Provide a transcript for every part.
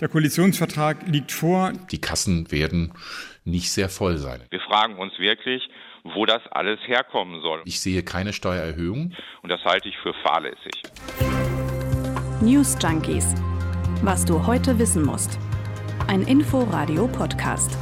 Der Koalitionsvertrag liegt vor. Die Kassen werden nicht sehr voll sein. Wir fragen uns wirklich, wo das alles herkommen soll. Ich sehe keine Steuererhöhung. Und das halte ich für fahrlässig. News Junkies. Was du heute wissen musst. Ein Info-Radio-Podcast.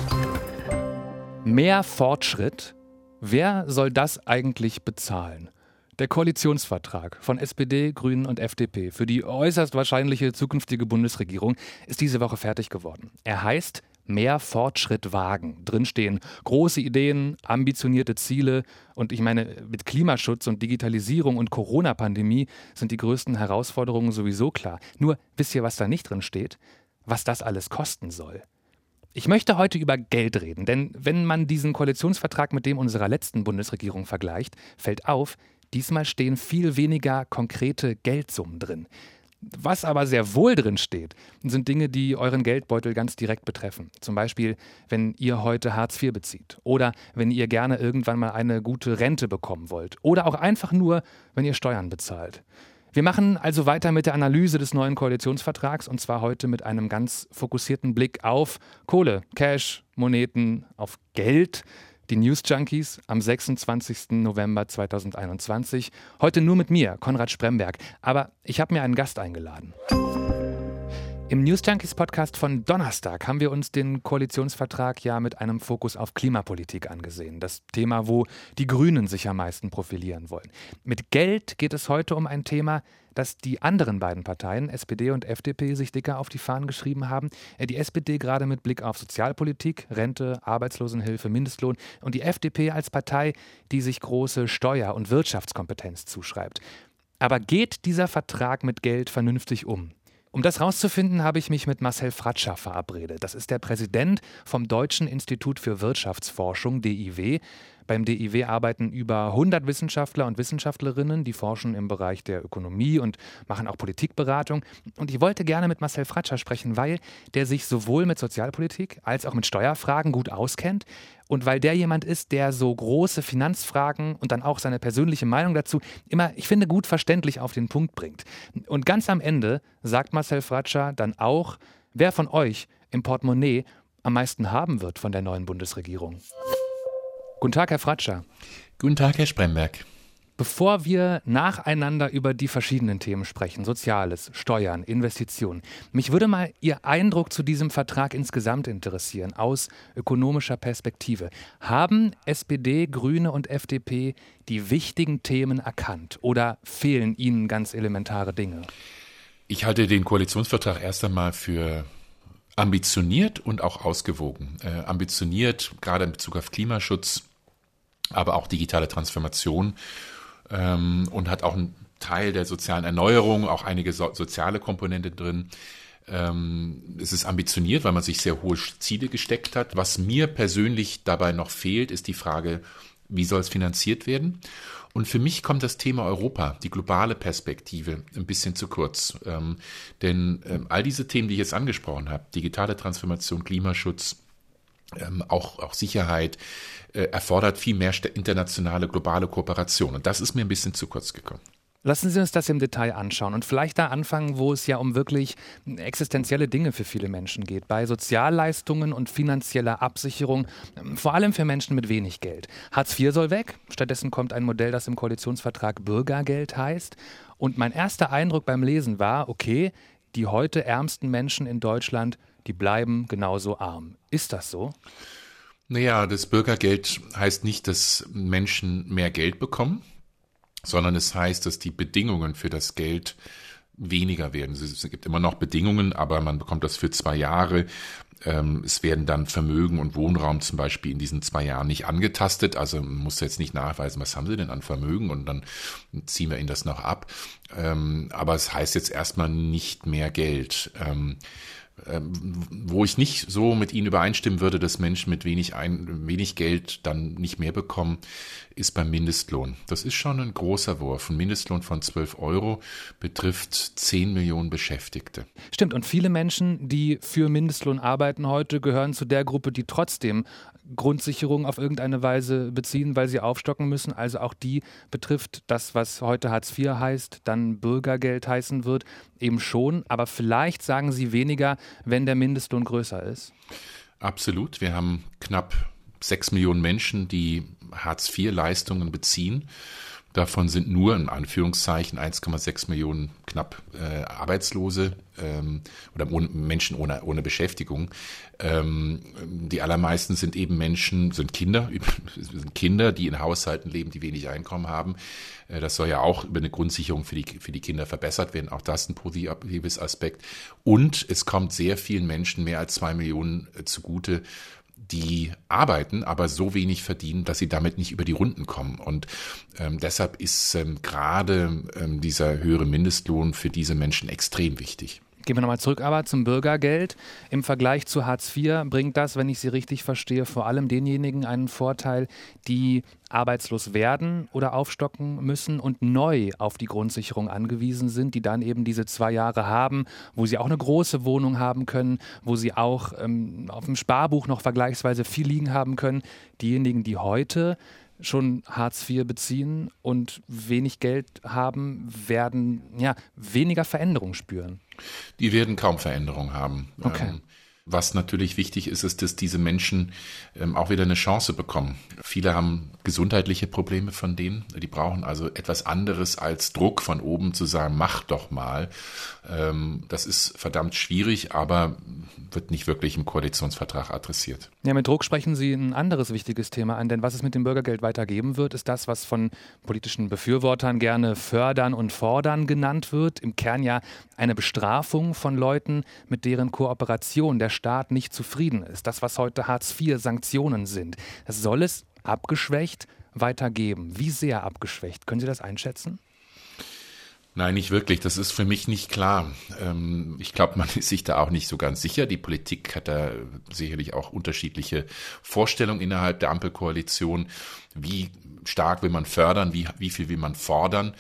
Mehr Fortschritt? Wer soll das eigentlich bezahlen? Der Koalitionsvertrag von SPD, Grünen und FDP für die äußerst wahrscheinliche zukünftige Bundesregierung ist diese Woche fertig geworden. Er heißt Mehr Fortschritt wagen. Drinstehen große Ideen, ambitionierte Ziele und ich meine, mit Klimaschutz und Digitalisierung und Corona-Pandemie sind die größten Herausforderungen sowieso klar. Nur wisst ihr, was da nicht drin steht? Was das alles kosten soll. Ich möchte heute über Geld reden, denn wenn man diesen Koalitionsvertrag mit dem unserer letzten Bundesregierung vergleicht, fällt auf, Diesmal stehen viel weniger konkrete Geldsummen drin. Was aber sehr wohl drin steht, sind Dinge, die euren Geldbeutel ganz direkt betreffen. Zum Beispiel, wenn ihr heute Hartz IV bezieht oder wenn ihr gerne irgendwann mal eine gute Rente bekommen wollt oder auch einfach nur, wenn ihr Steuern bezahlt. Wir machen also weiter mit der Analyse des neuen Koalitionsvertrags und zwar heute mit einem ganz fokussierten Blick auf Kohle, Cash, Moneten, auf Geld die News Junkies am 26. November 2021. Heute nur mit mir, Konrad Spremberg. Aber ich habe mir einen Gast eingeladen. Im News Junkies Podcast von Donnerstag haben wir uns den Koalitionsvertrag ja mit einem Fokus auf Klimapolitik angesehen. Das Thema, wo die Grünen sich am meisten profilieren wollen. Mit Geld geht es heute um ein Thema, das die anderen beiden Parteien, SPD und FDP, sich dicker auf die Fahnen geschrieben haben. Äh, die SPD gerade mit Blick auf Sozialpolitik, Rente, Arbeitslosenhilfe, Mindestlohn und die FDP als Partei, die sich große Steuer- und Wirtschaftskompetenz zuschreibt. Aber geht dieser Vertrag mit Geld vernünftig um? Um das herauszufinden, habe ich mich mit Marcel Fratscher verabredet. Das ist der Präsident vom Deutschen Institut für Wirtschaftsforschung, DIW. Beim DIW arbeiten über 100 Wissenschaftler und Wissenschaftlerinnen, die forschen im Bereich der Ökonomie und machen auch Politikberatung. Und ich wollte gerne mit Marcel Fratscher sprechen, weil der sich sowohl mit Sozialpolitik als auch mit Steuerfragen gut auskennt und weil der jemand ist, der so große Finanzfragen und dann auch seine persönliche Meinung dazu immer, ich finde, gut verständlich auf den Punkt bringt. Und ganz am Ende sagt Marcel Fratscher dann auch, wer von euch im Portemonnaie am meisten haben wird von der neuen Bundesregierung. Guten Tag, Herr Fratscher. Guten Tag, Herr Spremberg. Bevor wir nacheinander über die verschiedenen Themen sprechen, Soziales, Steuern, Investitionen, mich würde mal Ihr Eindruck zu diesem Vertrag insgesamt interessieren, aus ökonomischer Perspektive. Haben SPD, Grüne und FDP die wichtigen Themen erkannt oder fehlen Ihnen ganz elementare Dinge? Ich halte den Koalitionsvertrag erst einmal für ambitioniert und auch ausgewogen. Äh, ambitioniert, gerade in Bezug auf Klimaschutz, aber auch digitale Transformation ähm, und hat auch einen Teil der sozialen Erneuerung, auch einige so soziale Komponente drin. Ähm, es ist ambitioniert, weil man sich sehr hohe Ziele gesteckt hat. Was mir persönlich dabei noch fehlt, ist die Frage, wie soll es finanziert werden? Und für mich kommt das Thema Europa, die globale Perspektive, ein bisschen zu kurz. Ähm, denn ähm, all diese Themen, die ich jetzt angesprochen habe, digitale Transformation, Klimaschutz, ähm, auch, auch Sicherheit, äh, erfordert viel mehr internationale, globale Kooperation. Und das ist mir ein bisschen zu kurz gekommen. Lassen Sie uns das im Detail anschauen und vielleicht da anfangen, wo es ja um wirklich existenzielle Dinge für viele Menschen geht. Bei Sozialleistungen und finanzieller Absicherung, vor allem für Menschen mit wenig Geld. Hartz IV soll weg. Stattdessen kommt ein Modell, das im Koalitionsvertrag Bürgergeld heißt. Und mein erster Eindruck beim Lesen war, okay, die heute ärmsten Menschen in Deutschland, die bleiben genauso arm. Ist das so? Naja, das Bürgergeld heißt nicht, dass Menschen mehr Geld bekommen sondern es heißt, dass die Bedingungen für das Geld weniger werden. Es gibt immer noch Bedingungen, aber man bekommt das für zwei Jahre. Ähm, es werden dann Vermögen und Wohnraum zum Beispiel in diesen zwei Jahren nicht angetastet. Also man muss jetzt nicht nachweisen, was haben Sie denn an Vermögen und dann ziehen wir Ihnen das noch ab. Ähm, aber es heißt jetzt erstmal nicht mehr Geld. Ähm, wo ich nicht so mit Ihnen übereinstimmen würde, dass Menschen mit wenig, ein, wenig Geld dann nicht mehr bekommen, ist beim Mindestlohn. Das ist schon ein großer Wurf. Ein Mindestlohn von 12 Euro betrifft 10 Millionen Beschäftigte. Stimmt. Und viele Menschen, die für Mindestlohn arbeiten heute, gehören zu der Gruppe, die trotzdem Grundsicherung auf irgendeine Weise beziehen, weil sie aufstocken müssen. Also auch die betrifft das, was heute Hartz IV heißt, dann dann Bürgergeld heißen wird, eben schon. Aber vielleicht sagen Sie weniger, wenn der Mindestlohn größer ist? Absolut. Wir haben knapp sechs Millionen Menschen, die Hartz-IV-Leistungen beziehen. Davon sind nur in Anführungszeichen 1,6 Millionen knapp äh, Arbeitslose ähm, oder ohne, Menschen ohne, ohne Beschäftigung. Ähm, die allermeisten sind eben Menschen, sind Kinder, sind Kinder, die in Haushalten leben, die wenig Einkommen haben. Äh, das soll ja auch über eine Grundsicherung für die, für die Kinder verbessert werden. Auch das ein positives Aspekt. Und es kommt sehr vielen Menschen, mehr als zwei Millionen, äh, zugute, die arbeiten, aber so wenig verdienen, dass sie damit nicht über die Runden kommen. Und ähm, deshalb ist ähm, gerade ähm, dieser höhere Mindestlohn für diese Menschen extrem wichtig. Gehen wir nochmal zurück aber zum Bürgergeld. Im Vergleich zu Hartz IV bringt das, wenn ich Sie richtig verstehe, vor allem denjenigen einen Vorteil, die arbeitslos werden oder aufstocken müssen und neu auf die Grundsicherung angewiesen sind, die dann eben diese zwei Jahre haben, wo sie auch eine große Wohnung haben können, wo sie auch ähm, auf dem Sparbuch noch vergleichsweise viel liegen haben können. Diejenigen, die heute schon Hartz IV beziehen und wenig Geld haben, werden ja weniger Veränderung spüren. Die werden kaum Veränderung haben. Okay. Ähm, was natürlich wichtig ist, ist, dass diese Menschen ähm, auch wieder eine Chance bekommen. Viele haben gesundheitliche Probleme von denen. Die brauchen also etwas anderes als Druck von oben zu sagen, mach doch mal. Ähm, das ist verdammt schwierig, aber wird nicht wirklich im Koalitionsvertrag adressiert. Ja, mit Druck sprechen Sie ein anderes wichtiges Thema an, denn was es mit dem Bürgergeld weitergeben wird, ist das, was von politischen Befürwortern gerne fördern und fordern genannt wird. Im Kern ja eine Bestrafung von Leuten, mit deren Kooperation der Staat nicht zufrieden ist. Das, was heute Hartz IV Sanktionen sind. Das soll es abgeschwächt weitergeben. Wie sehr abgeschwächt? Können Sie das einschätzen? Nein, nicht wirklich. Das ist für mich nicht klar. Ähm, ich glaube, man ist sich da auch nicht so ganz sicher. Die Politik hat da sicherlich auch unterschiedliche Vorstellungen innerhalb der Ampelkoalition. Wie stark will man fördern? Wie, wie viel will man fordern?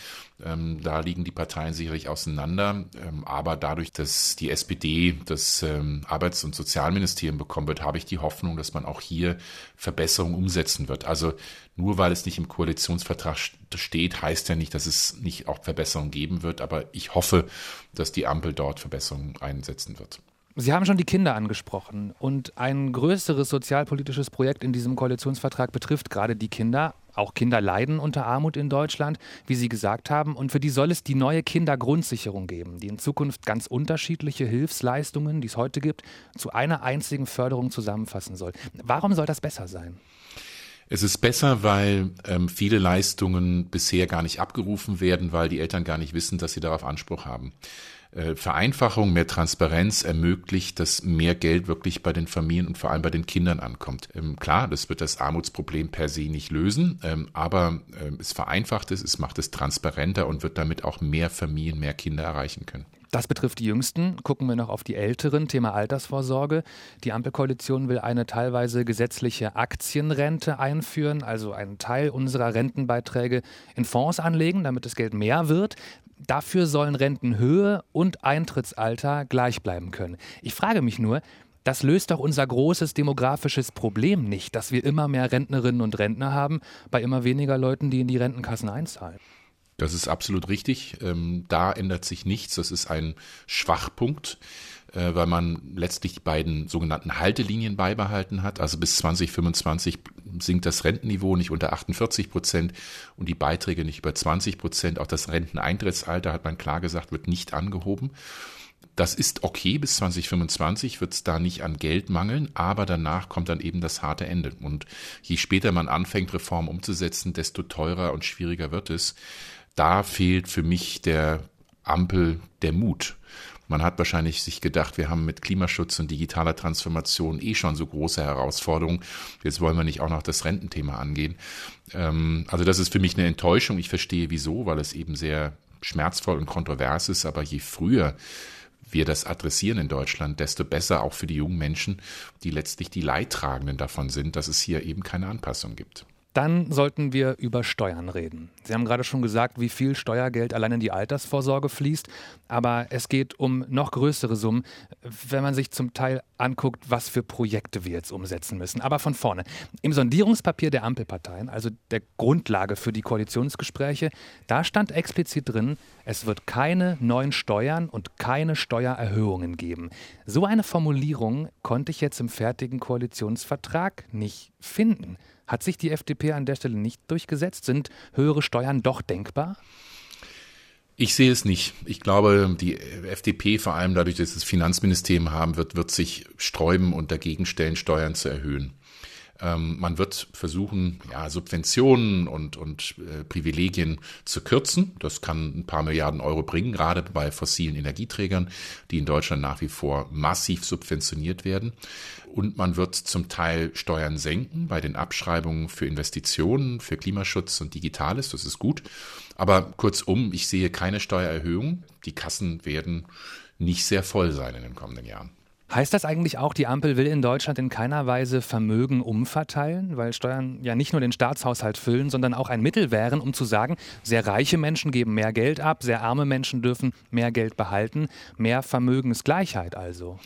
Ähm, da liegen die Parteien sicherlich auseinander. Ähm, aber dadurch, dass die SPD das ähm, Arbeits- und Sozialministerium bekommen wird, habe ich die Hoffnung, dass man auch hier Verbesserungen umsetzen wird. Also nur weil es nicht im Koalitionsvertrag steht, heißt ja nicht, dass es nicht auch Verbesserungen geben wird. Aber ich hoffe, dass die Ampel dort Verbesserungen einsetzen wird. Sie haben schon die Kinder angesprochen und ein größeres sozialpolitisches Projekt in diesem Koalitionsvertrag betrifft gerade die Kinder. Auch Kinder leiden unter Armut in Deutschland, wie Sie gesagt haben. Und für die soll es die neue Kindergrundsicherung geben, die in Zukunft ganz unterschiedliche Hilfsleistungen, die es heute gibt, zu einer einzigen Förderung zusammenfassen soll. Warum soll das besser sein? Es ist besser, weil ähm, viele Leistungen bisher gar nicht abgerufen werden, weil die Eltern gar nicht wissen, dass sie darauf Anspruch haben. Äh, Vereinfachung, mehr Transparenz ermöglicht, dass mehr Geld wirklich bei den Familien und vor allem bei den Kindern ankommt. Ähm, klar, das wird das Armutsproblem per se nicht lösen, ähm, aber ähm, es vereinfacht es, es macht es transparenter und wird damit auch mehr Familien, mehr Kinder erreichen können. Das betrifft die Jüngsten. Gucken wir noch auf die Älteren. Thema Altersvorsorge. Die Ampelkoalition will eine teilweise gesetzliche Aktienrente einführen, also einen Teil unserer Rentenbeiträge in Fonds anlegen, damit das Geld mehr wird. Dafür sollen Rentenhöhe und Eintrittsalter gleich bleiben können. Ich frage mich nur, das löst doch unser großes demografisches Problem nicht, dass wir immer mehr Rentnerinnen und Rentner haben, bei immer weniger Leuten, die in die Rentenkassen einzahlen. Das ist absolut richtig. Ähm, da ändert sich nichts. Das ist ein Schwachpunkt. Äh, weil man letztlich die beiden sogenannten Haltelinien beibehalten hat. Also bis 2025 sinkt das Rentenniveau nicht unter 48 Prozent und die Beiträge nicht über 20 Prozent. Auch das Renteneintrittsalter, hat man klar gesagt, wird nicht angehoben. Das ist okay, bis 2025 wird es da nicht an Geld mangeln, aber danach kommt dann eben das harte Ende. Und je später man anfängt, Reformen umzusetzen, desto teurer und schwieriger wird es. Da fehlt für mich der Ampel der Mut. Man hat wahrscheinlich sich gedacht, wir haben mit Klimaschutz und digitaler Transformation eh schon so große Herausforderungen. Jetzt wollen wir nicht auch noch das Rententhema angehen. Ähm, also das ist für mich eine Enttäuschung. Ich verstehe wieso, weil es eben sehr schmerzvoll und kontrovers ist. Aber je früher wir das adressieren in Deutschland, desto besser auch für die jungen Menschen, die letztlich die Leidtragenden davon sind, dass es hier eben keine Anpassung gibt. Dann sollten wir über Steuern reden. Sie haben gerade schon gesagt, wie viel Steuergeld allein in die Altersvorsorge fließt, aber es geht um noch größere Summen. Wenn man sich zum Teil anguckt, was für Projekte wir jetzt umsetzen müssen. Aber von vorne. Im Sondierungspapier der Ampelparteien, also der Grundlage für die Koalitionsgespräche, da stand explizit drin, es wird keine neuen Steuern und keine Steuererhöhungen geben. So eine Formulierung konnte ich jetzt im fertigen Koalitionsvertrag nicht finden. Hat sich die FDP an der Stelle nicht durchgesetzt? Sind höhere Steuern doch denkbar? Ich sehe es nicht. Ich glaube, die FDP, vor allem dadurch, dass es das Finanzministerium haben wird, wird sich sträuben und dagegen stellen, Steuern zu erhöhen. Ähm, man wird versuchen, ja, Subventionen und, und äh, Privilegien zu kürzen. Das kann ein paar Milliarden Euro bringen, gerade bei fossilen Energieträgern, die in Deutschland nach wie vor massiv subventioniert werden. Und man wird zum Teil Steuern senken bei den Abschreibungen für Investitionen, für Klimaschutz und Digitales. Das ist gut. Aber kurzum, ich sehe keine Steuererhöhung. Die Kassen werden nicht sehr voll sein in den kommenden Jahren. Heißt das eigentlich auch, die Ampel will in Deutschland in keiner Weise Vermögen umverteilen, weil Steuern ja nicht nur den Staatshaushalt füllen, sondern auch ein Mittel wären, um zu sagen, sehr reiche Menschen geben mehr Geld ab, sehr arme Menschen dürfen mehr Geld behalten, mehr Vermögensgleichheit also?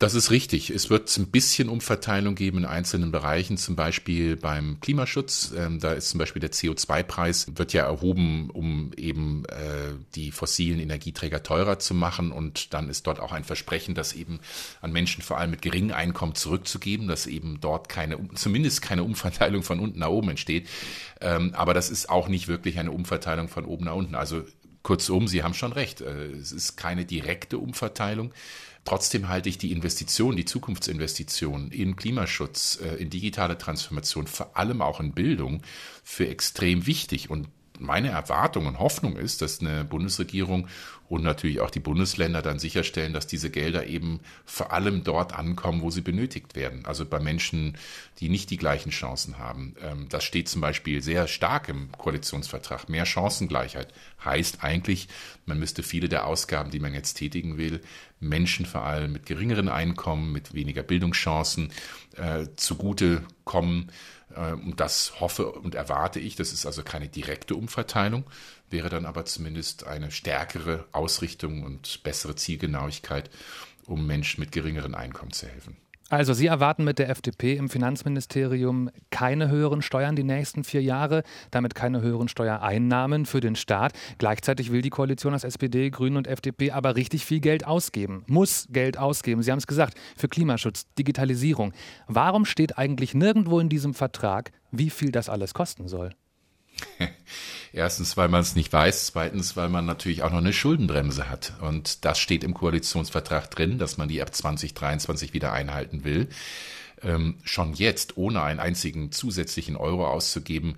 Das ist richtig. Es wird ein bisschen Umverteilung geben in einzelnen Bereichen, zum Beispiel beim Klimaschutz. Ähm, da ist zum Beispiel der CO2-Preis, wird ja erhoben, um eben äh, die fossilen Energieträger teurer zu machen. Und dann ist dort auch ein Versprechen, das eben an Menschen vor allem mit geringem Einkommen zurückzugeben, dass eben dort keine, zumindest keine Umverteilung von unten nach oben entsteht. Ähm, aber das ist auch nicht wirklich eine Umverteilung von oben nach unten. Also kurzum, Sie haben schon recht. Äh, es ist keine direkte Umverteilung. Trotzdem halte ich die Investition, die Zukunftsinvestition in Klimaschutz, äh, in digitale Transformation, vor allem auch in Bildung für extrem wichtig. Und meine Erwartung und Hoffnung ist, dass eine Bundesregierung und natürlich auch die Bundesländer dann sicherstellen, dass diese Gelder eben vor allem dort ankommen, wo sie benötigt werden. Also bei Menschen, die nicht die gleichen Chancen haben. Ähm, das steht zum Beispiel sehr stark im Koalitionsvertrag. Mehr Chancengleichheit heißt eigentlich, man müsste viele der Ausgaben, die man jetzt tätigen will, Menschen vor allem mit geringeren Einkommen, mit weniger Bildungschancen äh, zugute kommen. Äh, und das hoffe und erwarte ich. Das ist also keine direkte Umverteilung, wäre dann aber zumindest eine stärkere Ausrichtung und bessere Zielgenauigkeit, um Menschen mit geringeren Einkommen zu helfen. Also Sie erwarten mit der FDP im Finanzministerium keine höheren Steuern die nächsten vier Jahre, damit keine höheren Steuereinnahmen für den Staat. Gleichzeitig will die Koalition aus SPD, Grünen und FDP aber richtig viel Geld ausgeben, muss Geld ausgeben. Sie haben es gesagt, für Klimaschutz, Digitalisierung. Warum steht eigentlich nirgendwo in diesem Vertrag, wie viel das alles kosten soll? Erstens, weil man es nicht weiß. Zweitens, weil man natürlich auch noch eine Schuldenbremse hat. Und das steht im Koalitionsvertrag drin, dass man die ab 2023 wieder einhalten will. Ähm, schon jetzt, ohne einen einzigen zusätzlichen Euro auszugeben,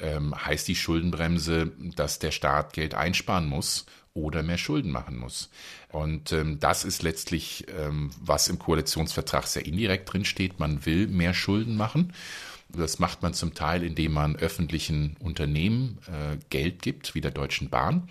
ähm, heißt die Schuldenbremse, dass der Staat Geld einsparen muss oder mehr Schulden machen muss. Und ähm, das ist letztlich, ähm, was im Koalitionsvertrag sehr indirekt drin steht. Man will mehr Schulden machen. Das macht man zum Teil, indem man öffentlichen Unternehmen äh, Geld gibt, wie der Deutschen Bahn.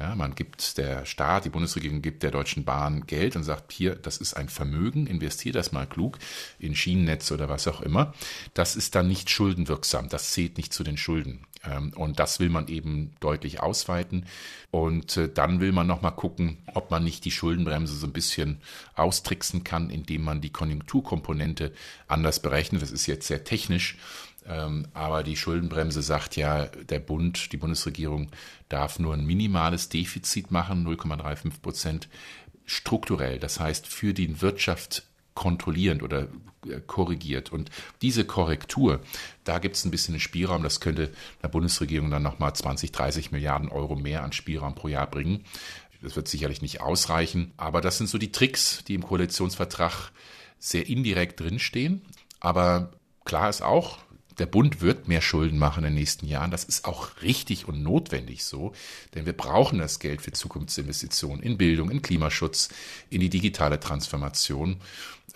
Ja, man gibt der Staat, die Bundesregierung gibt der Deutschen Bahn Geld und sagt, hier, das ist ein Vermögen, investiert das mal klug in Schienennetz oder was auch immer. Das ist dann nicht schuldenwirksam, das zählt nicht zu den Schulden. Ähm, und das will man eben deutlich ausweiten. Und äh, dann will man nochmal gucken, ob man nicht die Schuldenbremse so ein bisschen austricksen kann, indem man die Konjunkturkomponente anders berechnet. Das ist jetzt sehr technisch. Ähm, aber die Schuldenbremse sagt ja, der Bund, die Bundesregierung darf nur ein minimales Defizit machen, 0,35 Prozent strukturell. Das heißt, für die Wirtschaft kontrollierend oder äh, korrigiert. Und diese Korrektur, da gibt es ein bisschen einen Spielraum. Das könnte der Bundesregierung dann nochmal 20, 30 Milliarden Euro mehr an Spielraum pro Jahr bringen. Das wird sicherlich nicht ausreichen. Aber das sind so die Tricks, die im Koalitionsvertrag sehr indirekt drinstehen. Aber klar ist auch, der Bund wird mehr Schulden machen in den nächsten Jahren. Das ist auch richtig und notwendig so, denn wir brauchen das Geld für Zukunftsinvestitionen in Bildung, in Klimaschutz, in die digitale Transformation.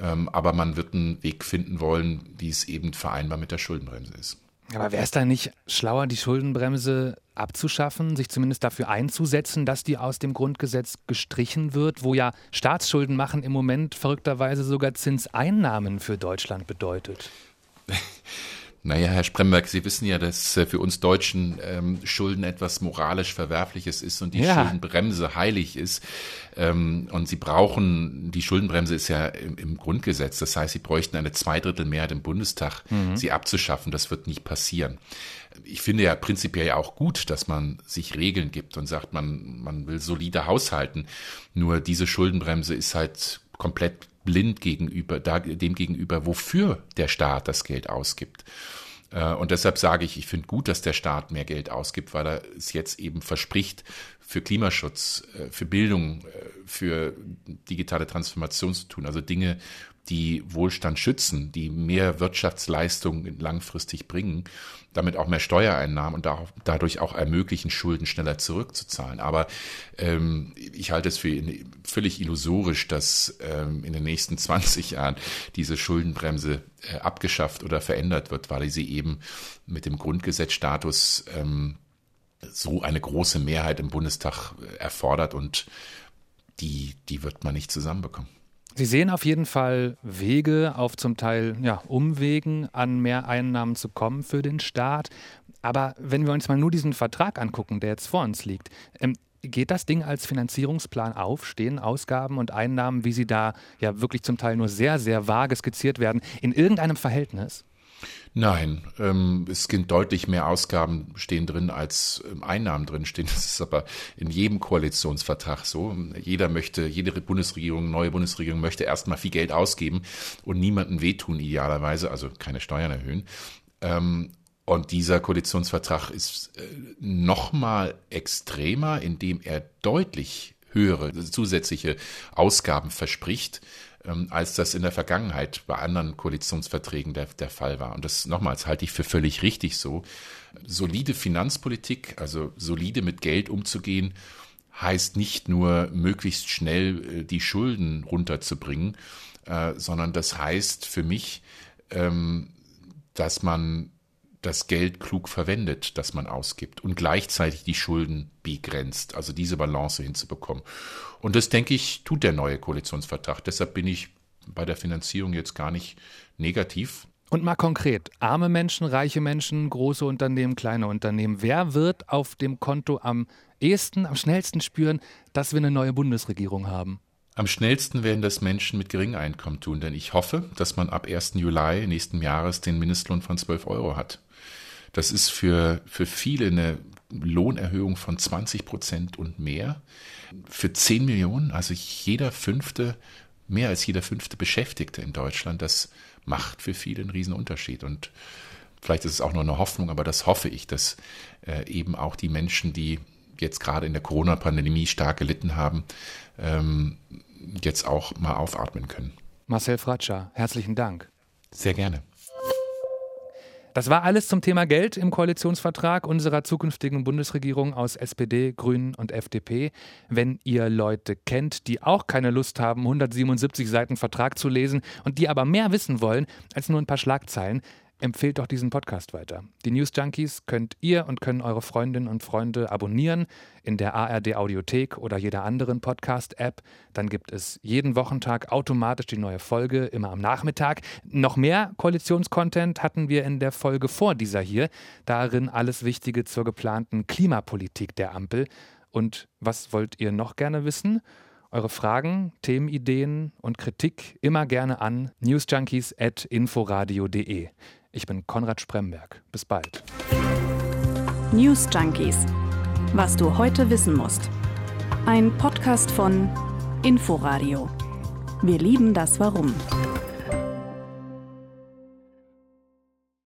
Ähm, aber man wird einen Weg finden wollen, wie es eben vereinbar mit der Schuldenbremse ist. Aber wäre es da nicht schlauer, die Schuldenbremse abzuschaffen, sich zumindest dafür einzusetzen, dass die aus dem Grundgesetz gestrichen wird, wo ja Staatsschulden machen im Moment verrückterweise sogar Zinseinnahmen für Deutschland bedeutet? Naja, Herr Spremberg, Sie wissen ja, dass äh, für uns Deutschen ähm, Schulden etwas moralisch Verwerfliches ist und die ja. Schuldenbremse heilig ist. Ähm, und Sie brauchen, die Schuldenbremse ist ja im, im, Grundgesetz. Das heißt, Sie bräuchten eine Zweidrittelmehrheit im Bundestag, mhm. sie abzuschaffen. Das wird nicht passieren. Ich finde ja prinzipiell auch gut, dass man sich Regeln gibt und sagt, man, man will solide haushalten. Nur diese Schuldenbremse ist halt komplett blind gegenüber, da, dem gegenüber, wofür der Staat das Geld ausgibt. Äh, und deshalb sage ich, ich finde gut, dass der Staat mehr Geld ausgibt, weil er es jetzt eben verspricht, für Klimaschutz, äh, für Bildung, äh, für digitale Transformation zu tun. Also Dinge, die Wohlstand schützen, die mehr Wirtschaftsleistung langfristig bringen, damit auch mehr Steuereinnahmen und dadurch auch ermöglichen, Schulden schneller zurückzuzahlen. Aber ähm, ich halte es für völlig illusorisch, dass ähm, in den nächsten 20 Jahren diese Schuldenbremse äh, abgeschafft oder verändert wird, weil sie eben mit dem Grundgesetzstatus ähm, so eine große Mehrheit im Bundestag äh, erfordert und die, die wird man nicht zusammenbekommen. Sie sehen auf jeden Fall Wege, auf zum Teil ja, Umwegen an mehr Einnahmen zu kommen für den Staat. Aber wenn wir uns mal nur diesen Vertrag angucken, der jetzt vor uns liegt, ähm, geht das Ding als Finanzierungsplan auf? Stehen Ausgaben und Einnahmen, wie sie da ja wirklich zum Teil nur sehr, sehr vage skizziert werden, in irgendeinem Verhältnis? Nein, ähm, es sind deutlich mehr Ausgaben stehen drin, als ähm, Einnahmen drin stehen. Das ist aber in jedem Koalitionsvertrag so. Jeder möchte, jede Bundesregierung, neue Bundesregierung möchte erstmal viel Geld ausgeben und niemanden wehtun idealerweise, also keine Steuern erhöhen. Ähm, und dieser Koalitionsvertrag ist äh, noch mal extremer, indem er deutlich höhere zusätzliche Ausgaben verspricht ähm, als das in der Vergangenheit bei anderen Koalitionsverträgen der, der Fall war. Und das nochmals halte ich für völlig richtig so. Solide Finanzpolitik, also solide mit Geld umzugehen, heißt nicht nur möglichst schnell äh, die Schulden runterzubringen, äh, sondern das heißt für mich, ähm, dass man das Geld klug verwendet, das man ausgibt und gleichzeitig die Schulden begrenzt, also diese Balance hinzubekommen. Und das, denke ich, tut der neue Koalitionsvertrag. Deshalb bin ich bei der Finanzierung jetzt gar nicht negativ. Und mal konkret, arme Menschen, reiche Menschen, große Unternehmen, kleine Unternehmen, wer wird auf dem Konto am ehesten, am schnellsten spüren, dass wir eine neue Bundesregierung haben? Am schnellsten werden das Menschen mit geringem Einkommen tun, denn ich hoffe, dass man ab 1. Juli nächsten Jahres den Mindestlohn von 12 Euro hat. Das ist für, für viele eine Lohnerhöhung von 20 Prozent und mehr. Für 10 Millionen, also jeder fünfte, mehr als jeder fünfte Beschäftigte in Deutschland, das macht für viele einen riesen Unterschied. Und vielleicht ist es auch nur eine Hoffnung, aber das hoffe ich, dass äh, eben auch die Menschen, die jetzt gerade in der Corona-Pandemie stark gelitten haben, ähm, jetzt auch mal aufatmen können. Marcel Fratscher, herzlichen Dank. Sehr gerne. Das war alles zum Thema Geld im Koalitionsvertrag unserer zukünftigen Bundesregierung aus SPD, Grünen und FDP. Wenn ihr Leute kennt, die auch keine Lust haben, 177 Seiten Vertrag zu lesen und die aber mehr wissen wollen als nur ein paar Schlagzeilen, empfehlt doch diesen Podcast weiter. Die News Junkies könnt ihr und können eure Freundinnen und Freunde abonnieren in der ARD Audiothek oder jeder anderen Podcast-App. Dann gibt es jeden Wochentag automatisch die neue Folge, immer am Nachmittag. Noch mehr Koalitionscontent hatten wir in der Folge vor dieser hier. Darin alles Wichtige zur geplanten Klimapolitik der Ampel. Und was wollt ihr noch gerne wissen? Eure Fragen, Themenideen und Kritik immer gerne an newsjunkies.inforadio.de. Ich bin Konrad Spremberg. Bis bald. News Junkies. Was du heute wissen musst. Ein Podcast von Inforadio. Wir lieben das Warum.